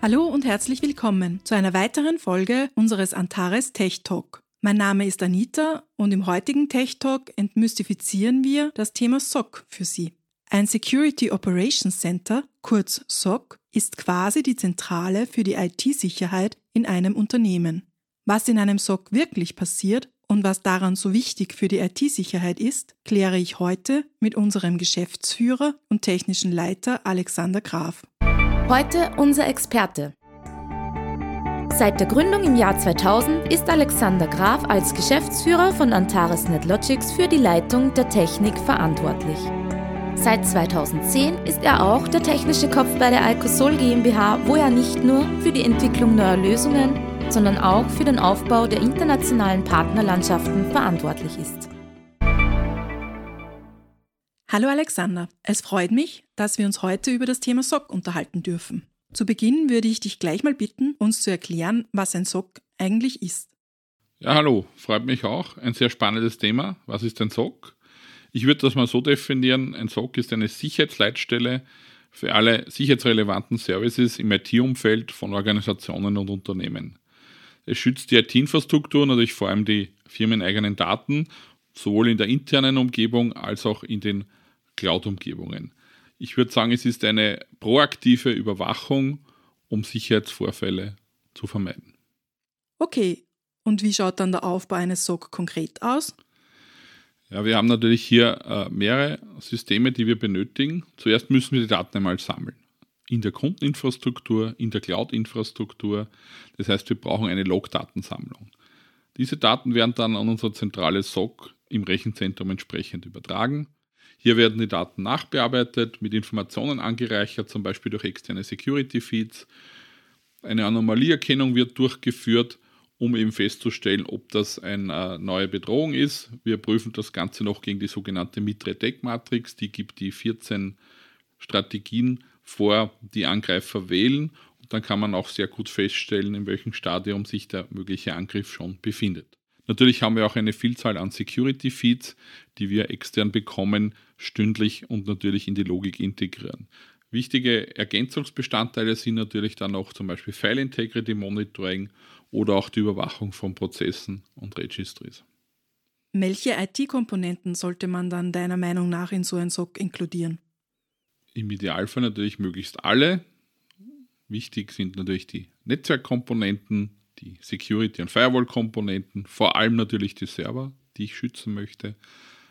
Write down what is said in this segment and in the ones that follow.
Hallo und herzlich willkommen zu einer weiteren Folge unseres Antares Tech Talk. Mein Name ist Anita und im heutigen Tech Talk entmystifizieren wir das Thema SOC für Sie. Ein Security Operations Center, kurz SOC, ist quasi die Zentrale für die IT-Sicherheit in einem Unternehmen. Was in einem SOC wirklich passiert und was daran so wichtig für die IT-Sicherheit ist, kläre ich heute mit unserem Geschäftsführer und technischen Leiter Alexander Graf. Heute unser Experte. Seit der Gründung im Jahr 2000 ist Alexander Graf als Geschäftsführer von Antares NetLogics für die Leitung der Technik verantwortlich. Seit 2010 ist er auch der technische Kopf bei der Alcosol GmbH, wo er nicht nur für die Entwicklung neuer Lösungen, sondern auch für den Aufbau der internationalen Partnerlandschaften verantwortlich ist. Hallo Alexander, es freut mich, dass wir uns heute über das Thema SOC unterhalten dürfen. Zu Beginn würde ich dich gleich mal bitten, uns zu erklären, was ein SOC eigentlich ist. Ja, hallo, freut mich auch. Ein sehr spannendes Thema. Was ist ein SOC? Ich würde das mal so definieren, ein SOC ist eine Sicherheitsleitstelle für alle sicherheitsrelevanten Services im IT-Umfeld von Organisationen und Unternehmen. Es schützt die IT-Infrastruktur, natürlich vor allem die firmeneigenen Daten, sowohl in der internen Umgebung als auch in den Cloud-Umgebungen. Ich würde sagen, es ist eine proaktive Überwachung, um Sicherheitsvorfälle zu vermeiden. Okay, und wie schaut dann der Aufbau eines SOC konkret aus? Ja, wir haben natürlich hier äh, mehrere Systeme, die wir benötigen. Zuerst müssen wir die Daten einmal sammeln. In der Kundeninfrastruktur, in der Cloud-Infrastruktur. Das heißt, wir brauchen eine Log-Datensammlung. Diese Daten werden dann an unser zentrales SOC im Rechenzentrum entsprechend übertragen. Hier werden die Daten nachbearbeitet, mit Informationen angereichert, zum Beispiel durch externe Security Feeds. Eine Anomalieerkennung wird durchgeführt um eben festzustellen, ob das eine äh, neue Bedrohung ist. Wir prüfen das Ganze noch gegen die sogenannte Mitre-Deck-Matrix. Die gibt die 14 Strategien vor, die Angreifer wählen. Und dann kann man auch sehr gut feststellen, in welchem Stadium sich der mögliche Angriff schon befindet. Natürlich haben wir auch eine Vielzahl an Security Feeds, die wir extern bekommen, stündlich und natürlich in die Logik integrieren. Wichtige Ergänzungsbestandteile sind natürlich dann auch zum Beispiel File Integrity Monitoring oder auch die Überwachung von Prozessen und Registries. Welche IT-Komponenten sollte man dann deiner Meinung nach in so ein SOC inkludieren? Im Idealfall natürlich möglichst alle. Wichtig sind natürlich die Netzwerkkomponenten, die Security- und Firewall-Komponenten, vor allem natürlich die Server, die ich schützen möchte,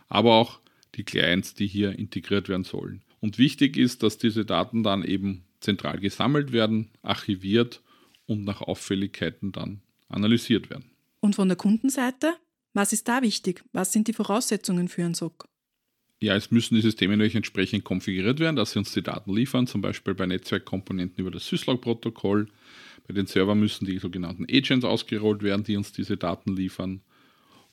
aber auch die Clients, die hier integriert werden sollen. Und wichtig ist, dass diese Daten dann eben zentral gesammelt werden, archiviert und nach Auffälligkeiten dann analysiert werden. Und von der Kundenseite, was ist da wichtig? Was sind die Voraussetzungen für einen SOC? Ja, es müssen die Systeme natürlich entsprechend konfiguriert werden, dass sie uns die Daten liefern, zum Beispiel bei Netzwerkkomponenten über das Syslog-Protokoll. Bei den Servern müssen die sogenannten Agents ausgerollt werden, die uns diese Daten liefern.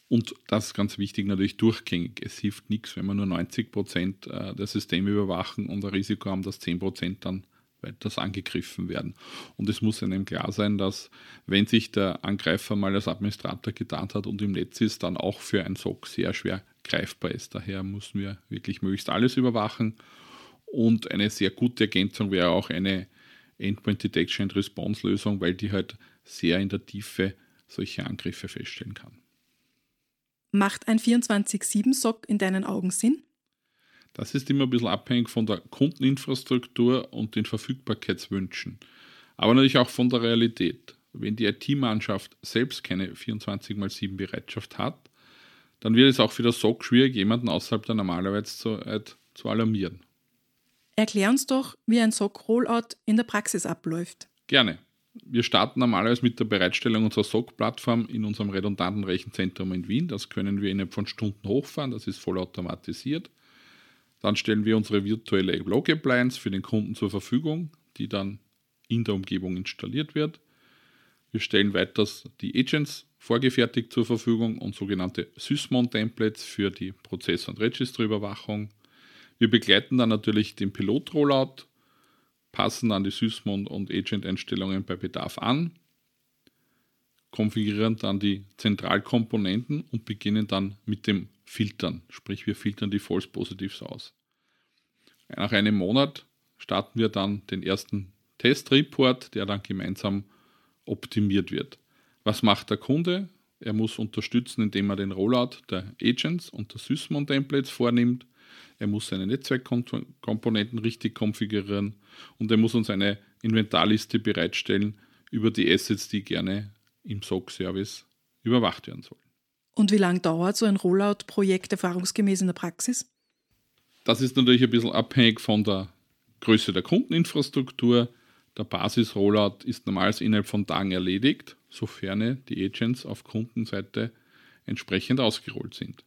Und das ist ganz wichtig, natürlich durchgängig. Es hilft nichts, wenn wir nur 90 Prozent äh, der Systeme überwachen und ein Risiko haben, dass 10 Prozent dann weiters angegriffen werden. Und es muss einem klar sein, dass wenn sich der Angreifer mal als Administrator getan hat und im Netz ist, dann auch für ein SOC sehr schwer greifbar ist. Daher müssen wir wirklich möglichst alles überwachen. Und eine sehr gute Ergänzung wäre auch eine Endpoint Detection and Response Lösung, weil die halt sehr in der Tiefe solche Angriffe feststellen kann. Macht ein 24-7-SOC in deinen Augen Sinn? Das ist immer ein bisschen abhängig von der Kundeninfrastruktur und den Verfügbarkeitswünschen. Aber natürlich auch von der Realität. Wenn die IT-Mannschaft selbst keine 24x7 Bereitschaft hat, dann wird es auch für das SOC schwierig, jemanden außerhalb der Normalarbeitszeit zu alarmieren. Erklär uns doch, wie ein SOC-Rollout in der Praxis abläuft. Gerne. Wir starten normalerweise mit der Bereitstellung unserer SOC-Plattform in unserem redundanten Rechenzentrum in Wien. Das können wir innerhalb von Stunden hochfahren, das ist vollautomatisiert. Dann stellen wir unsere virtuelle Log Appliance für den Kunden zur Verfügung, die dann in der Umgebung installiert wird. Wir stellen weiters die Agents vorgefertigt zur Verfügung und sogenannte Sysmon-Templates für die Prozess- und Registerüberwachung. Wir begleiten dann natürlich den Pilot-Rollout, passen dann die Sysmon- und Agent-Einstellungen bei Bedarf an, konfigurieren dann die Zentralkomponenten und beginnen dann mit dem Filtern. Sprich, wir filtern die False Positives aus. Nach einem Monat starten wir dann den ersten Test-Report, der dann gemeinsam optimiert wird. Was macht der Kunde? Er muss unterstützen, indem er den Rollout der Agents und der Sysmon-Templates vornimmt. Er muss seine Netzwerkkomponenten richtig konfigurieren und er muss uns eine Inventarliste bereitstellen über die Assets, die gerne im SOC-Service überwacht werden sollen. Und wie lange dauert so ein Rollout-Projekt erfahrungsgemäß in der Praxis? Das ist natürlich ein bisschen abhängig von der Größe der Kundeninfrastruktur. Der Basis-Rollout ist normalerweise innerhalb von Tagen erledigt, sofern die Agents auf Kundenseite entsprechend ausgerollt sind.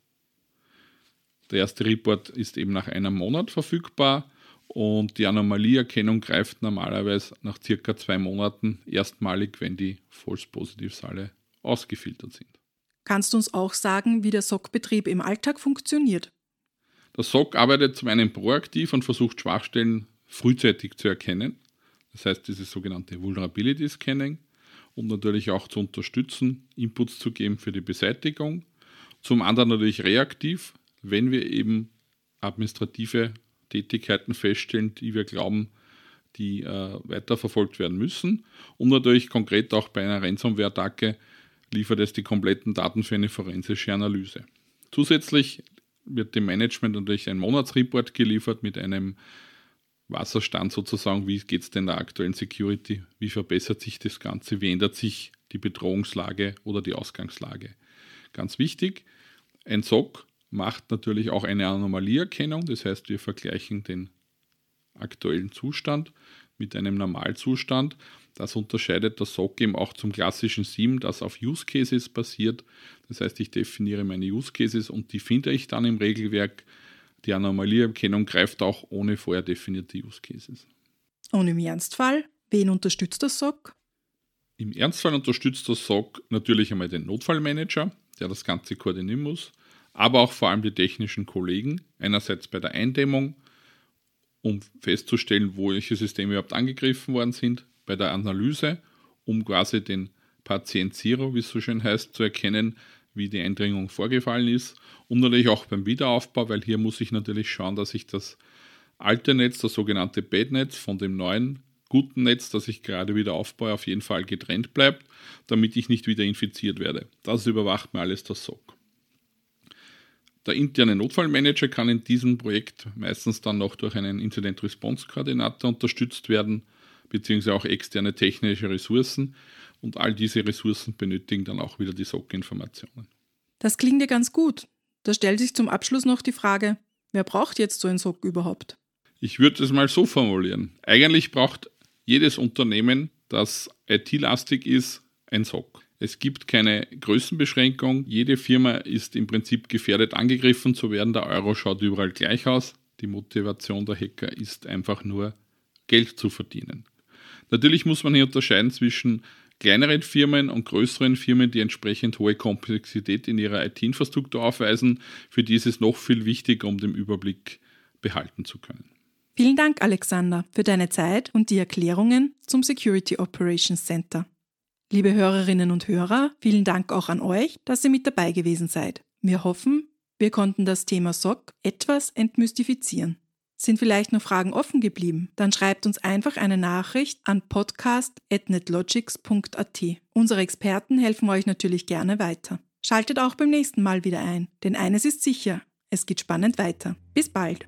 Der erste Report ist eben nach einem Monat verfügbar und die Anomalieerkennung greift normalerweise nach circa zwei Monaten erstmalig, wenn die False Positives alle ausgefiltert sind. Kannst du uns auch sagen, wie der SOC-Betrieb im Alltag funktioniert? Der SOC arbeitet zum einen proaktiv und versucht Schwachstellen frühzeitig zu erkennen. Das heißt, dieses sogenannte Vulnerability Scanning und natürlich auch zu unterstützen, Inputs zu geben für die Beseitigung. Zum anderen natürlich reaktiv, wenn wir eben administrative Tätigkeiten feststellen, die wir glauben, die äh, weiterverfolgt werden müssen. Und natürlich konkret auch bei einer Ransomware-Attacke liefert es die kompletten Daten für eine forensische Analyse. Zusätzlich wird dem Management natürlich ein Monatsreport geliefert mit einem Wasserstand sozusagen, wie geht es denn der aktuellen Security, wie verbessert sich das Ganze, wie ändert sich die Bedrohungslage oder die Ausgangslage. Ganz wichtig, ein SOC macht natürlich auch eine Anomalieerkennung, das heißt wir vergleichen den aktuellen Zustand mit einem Normalzustand. Das unterscheidet das SOC eben auch zum klassischen SIEM, das auf Use Cases basiert. Das heißt, ich definiere meine Use Cases und die finde ich dann im Regelwerk. Die Anomalieerkennung greift auch ohne vorher definierte Use Cases. Und im Ernstfall, wen unterstützt das SOC? Im Ernstfall unterstützt das SOC natürlich einmal den Notfallmanager, der das Ganze koordinieren muss aber auch vor allem die technischen Kollegen, einerseits bei der Eindämmung, um festzustellen, welche Systeme überhaupt angegriffen worden sind, bei der Analyse, um quasi den Patient Zero, wie es so schön heißt, zu erkennen, wie die Eindringung vorgefallen ist und natürlich auch beim Wiederaufbau, weil hier muss ich natürlich schauen, dass ich das alte Netz, das sogenannte Bad-Netz von dem neuen guten Netz, das ich gerade wieder aufbaue, auf jeden Fall getrennt bleibt, damit ich nicht wieder infiziert werde. Das überwacht mir alles das SOC. Der interne Notfallmanager kann in diesem Projekt meistens dann noch durch einen Incident Response Koordinator unterstützt werden, beziehungsweise auch externe technische Ressourcen. Und all diese Ressourcen benötigen dann auch wieder die SOC-Informationen. Das klingt ja ganz gut. Da stellt sich zum Abschluss noch die Frage, wer braucht jetzt so ein SOC überhaupt? Ich würde es mal so formulieren. Eigentlich braucht jedes Unternehmen, das IT-lastig ist, ein SOC. Es gibt keine Größenbeschränkung. Jede Firma ist im Prinzip gefährdet, angegriffen zu werden. Der Euro schaut überall gleich aus. Die Motivation der Hacker ist einfach nur Geld zu verdienen. Natürlich muss man hier unterscheiden zwischen kleineren Firmen und größeren Firmen, die entsprechend hohe Komplexität in ihrer IT-Infrastruktur aufweisen. Für die ist es noch viel wichtiger, um den Überblick behalten zu können. Vielen Dank, Alexander, für deine Zeit und die Erklärungen zum Security Operations Center. Liebe Hörerinnen und Hörer, vielen Dank auch an euch, dass ihr mit dabei gewesen seid. Wir hoffen, wir konnten das Thema SOC etwas entmystifizieren. Sind vielleicht noch Fragen offen geblieben? Dann schreibt uns einfach eine Nachricht an podcast.netlogics.at. Unsere Experten helfen euch natürlich gerne weiter. Schaltet auch beim nächsten Mal wieder ein, denn eines ist sicher, es geht spannend weiter. Bis bald!